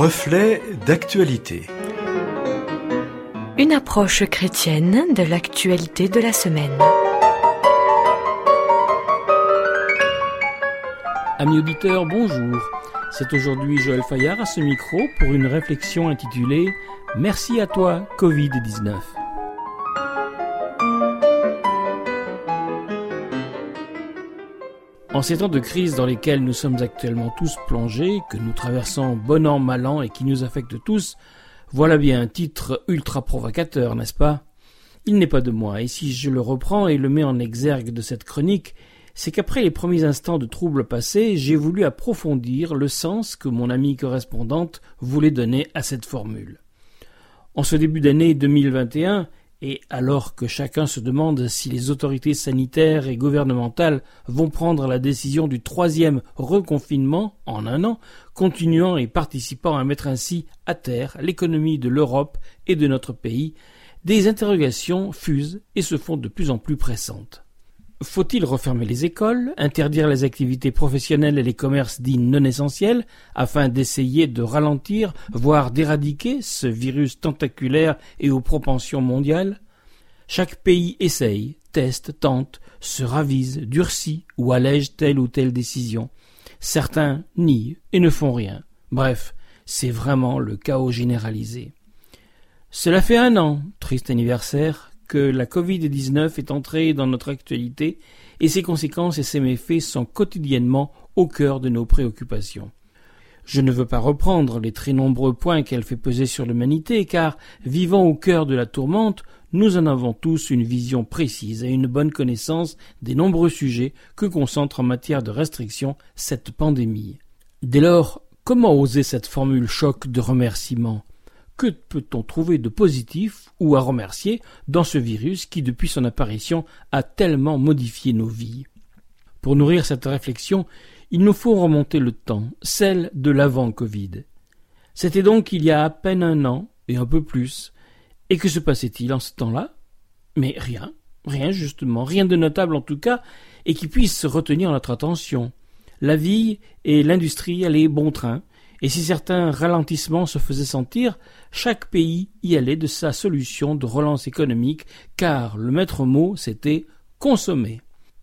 Reflet d'actualité. Une approche chrétienne de l'actualité de la semaine. Amis auditeurs, bonjour. C'est aujourd'hui Joël Fayard à ce micro pour une réflexion intitulée Merci à toi, Covid-19. En ces temps de crise dans lesquels nous sommes actuellement tous plongés, que nous traversons bon an, mal an et qui nous affectent tous, voilà bien un titre ultra provocateur, n'est-ce pas? Il n'est pas de moi, et si je le reprends et le mets en exergue de cette chronique, c'est qu'après les premiers instants de troubles passés, j'ai voulu approfondir le sens que mon amie correspondante voulait donner à cette formule. En ce début d'année 2021, et alors que chacun se demande si les autorités sanitaires et gouvernementales vont prendre la décision du troisième reconfinement en un an, continuant et participant à mettre ainsi à terre l'économie de l'Europe et de notre pays, des interrogations fusent et se font de plus en plus pressantes. Faut-il refermer les écoles, interdire les activités professionnelles et les commerces dits non essentiels, afin d'essayer de ralentir, voire d'éradiquer ce virus tentaculaire et aux propensions mondiales? Chaque pays essaye, teste, tente, se ravise, durcit ou allège telle ou telle décision. Certains nient et ne font rien. Bref, c'est vraiment le chaos généralisé. Cela fait un an, triste anniversaire, que la Covid-19 est entrée dans notre actualité et ses conséquences et ses méfaits sont quotidiennement au cœur de nos préoccupations. Je ne veux pas reprendre les très nombreux points qu'elle fait peser sur l'humanité, car, vivant au cœur de la tourmente, nous en avons tous une vision précise et une bonne connaissance des nombreux sujets que concentre en matière de restriction cette pandémie. Dès lors, comment oser cette formule choc de remerciement? Que peut-on trouver de positif ou à remercier dans ce virus qui, depuis son apparition, a tellement modifié nos vies? Pour nourrir cette réflexion, il nous faut remonter le temps, celle de l'avant Covid. C'était donc il y a à peine un an, et un peu plus. Et que se passait-il en ce temps-là? Mais rien, rien justement, rien de notable en tout cas, et qui puisse retenir notre attention. La vie et l'industrie allaient bon train, et si certains ralentissements se faisaient sentir, chaque pays y allait de sa solution de relance économique, car le maître mot c'était consommer.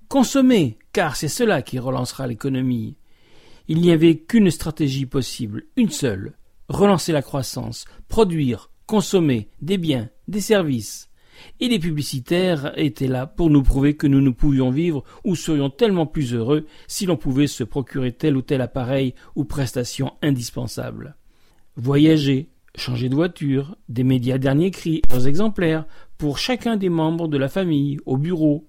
Consommer, car c'est cela qui relancera l'économie. Il n'y avait qu'une stratégie possible, une seule relancer la croissance, produire, consommer des biens, des services. Et les publicitaires étaient là pour nous prouver que nous ne pouvions vivre ou serions tellement plus heureux si l'on pouvait se procurer tel ou tel appareil ou prestation indispensable. Voyager, changer de voiture, des médias dernier cri, leurs exemplaires, pour chacun des membres de la famille, au bureau.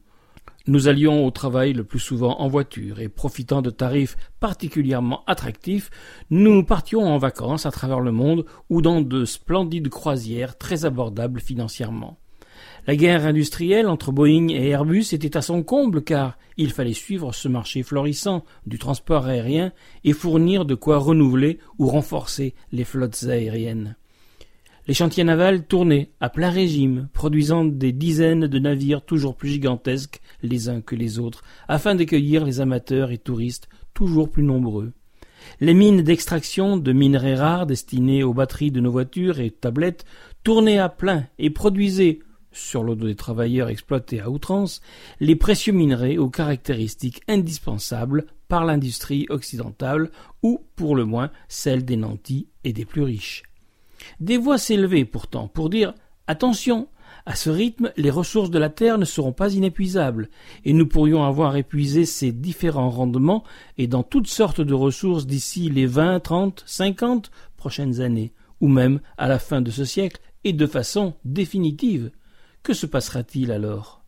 Nous allions au travail le plus souvent en voiture et profitant de tarifs particulièrement attractifs, nous partions en vacances à travers le monde ou dans de splendides croisières très abordables financièrement. La guerre industrielle entre Boeing et Airbus était à son comble car il fallait suivre ce marché florissant du transport aérien et fournir de quoi renouveler ou renforcer les flottes aériennes. Les chantiers navals tournaient à plein régime, produisant des dizaines de navires toujours plus gigantesques les uns que les autres, afin d'accueillir les amateurs et touristes toujours plus nombreux. Les mines d'extraction de minerais rares destinées aux batteries de nos voitures et tablettes tournaient à plein et produisaient sur l'eau des travailleurs exploités à outrance, les précieux minerais aux caractéristiques indispensables par l'industrie occidentale ou, pour le moins, celle des nantis et des plus riches. Des voix s'élevaient pourtant pour dire Attention, à ce rythme, les ressources de la Terre ne seront pas inépuisables, et nous pourrions avoir épuisé ces différents rendements et dans toutes sortes de ressources d'ici les vingt, trente, cinquante prochaines années, ou même à la fin de ce siècle, et de façon définitive. Que se passera-t-il alors?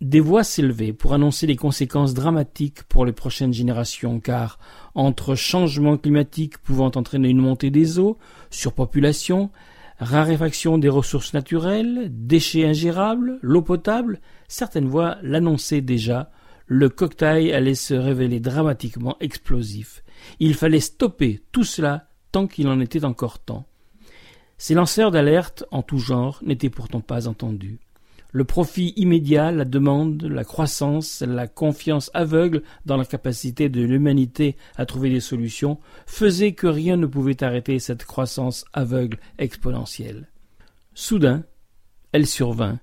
Des voix s'élevaient pour annoncer les conséquences dramatiques pour les prochaines générations, car entre changements climatiques pouvant entraîner une montée des eaux, surpopulation, raréfaction des ressources naturelles, déchets ingérables, l'eau potable, certaines voix l'annonçaient déjà, le cocktail allait se révéler dramatiquement explosif. Il fallait stopper tout cela tant qu'il en était encore temps. Ces lanceurs d'alerte en tout genre n'étaient pourtant pas entendus. Le profit immédiat, la demande, la croissance, la confiance aveugle dans la capacité de l'humanité à trouver des solutions faisaient que rien ne pouvait arrêter cette croissance aveugle exponentielle. Soudain, elle survint,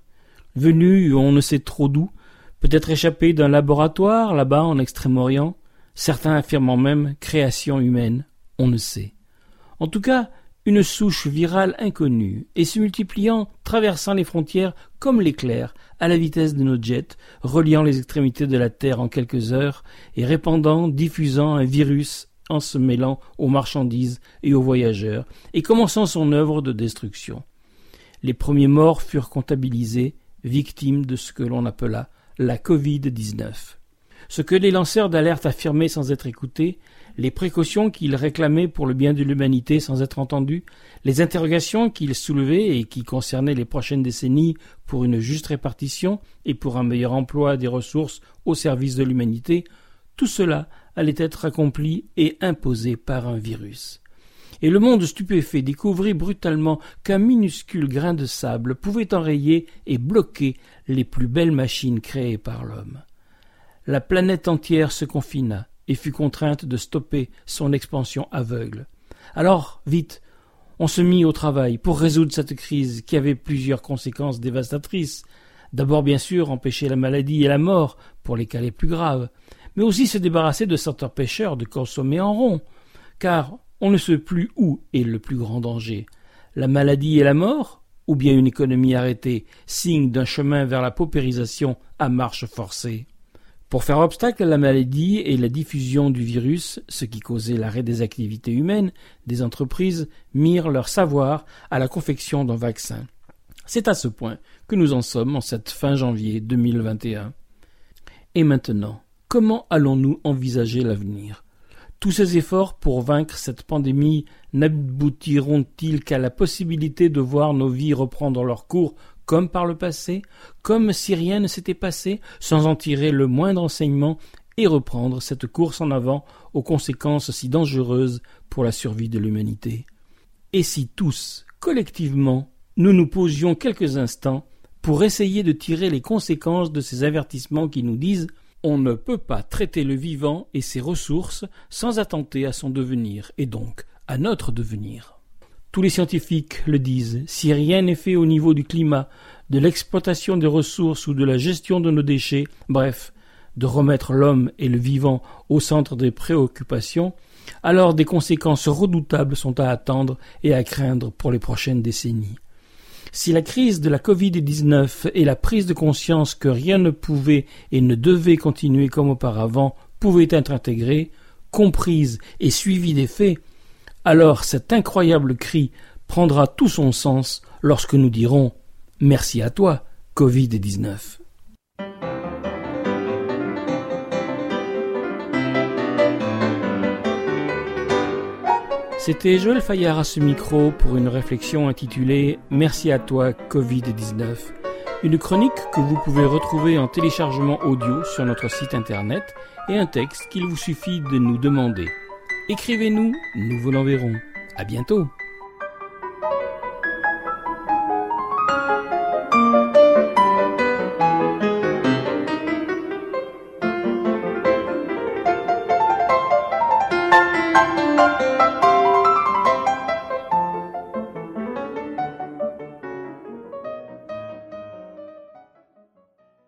venue on ne sait trop d'où, peut-être échappée d'un laboratoire là-bas en Extrême-Orient, certains affirmant même création humaine, on ne sait. En tout cas, une souche virale inconnue, et se multipliant, traversant les frontières comme l'éclair, à la vitesse de nos jets, reliant les extrémités de la Terre en quelques heures, et répandant, diffusant un virus en se mêlant aux marchandises et aux voyageurs, et commençant son œuvre de destruction. Les premiers morts furent comptabilisés, victimes de ce que l'on appela la Covid-19. Ce que les lanceurs d'alerte affirmaient sans être écoutés, les précautions qu'ils réclamaient pour le bien de l'humanité sans être entendus, les interrogations qu'ils soulevaient et qui concernaient les prochaines décennies pour une juste répartition et pour un meilleur emploi des ressources au service de l'humanité, tout cela allait être accompli et imposé par un virus. Et le monde stupéfait découvrit brutalement qu'un minuscule grain de sable pouvait enrayer et bloquer les plus belles machines créées par l'homme. La planète entière se confina, et fut contrainte de stopper son expansion aveugle. Alors, vite, on se mit au travail pour résoudre cette crise qui avait plusieurs conséquences dévastatrices. D'abord, bien sûr, empêcher la maladie et la mort, pour les cas les plus graves, mais aussi se débarrasser de certains pêcheurs de consommer en rond, car on ne sait plus où est le plus grand danger. La maladie et la mort, ou bien une économie arrêtée, signe d'un chemin vers la paupérisation à marche forcée. Pour faire obstacle à la maladie et la diffusion du virus, ce qui causait l'arrêt des activités humaines, des entreprises mirent leur savoir à la confection d'un vaccin. C'est à ce point que nous en sommes en cette fin janvier 2021. Et maintenant, comment allons-nous envisager l'avenir? Tous ces efforts pour vaincre cette pandémie n'aboutiront-ils qu'à la possibilité de voir nos vies reprendre leur cours comme par le passé, comme si rien ne s'était passé, sans en tirer le moindre enseignement, et reprendre cette course en avant aux conséquences si dangereuses pour la survie de l'humanité. Et si tous, collectivement, nous nous posions quelques instants pour essayer de tirer les conséquences de ces avertissements qui nous disent on ne peut pas traiter le vivant et ses ressources sans attenter à son devenir, et donc à notre devenir. Tous les scientifiques le disent, si rien n'est fait au niveau du climat, de l'exploitation des ressources ou de la gestion de nos déchets, bref, de remettre l'homme et le vivant au centre des préoccupations, alors des conséquences redoutables sont à attendre et à craindre pour les prochaines décennies. Si la crise de la Covid-19 et la prise de conscience que rien ne pouvait et ne devait continuer comme auparavant pouvaient être intégrées, comprises et suivies des faits, alors cet incroyable cri prendra tout son sens lorsque nous dirons Merci à toi, Covid-19. C'était Joël Fayard à ce micro pour une réflexion intitulée Merci à toi, Covid-19. Une chronique que vous pouvez retrouver en téléchargement audio sur notre site internet et un texte qu'il vous suffit de nous demander. Écrivez-nous, nous vous l'enverrons. À bientôt.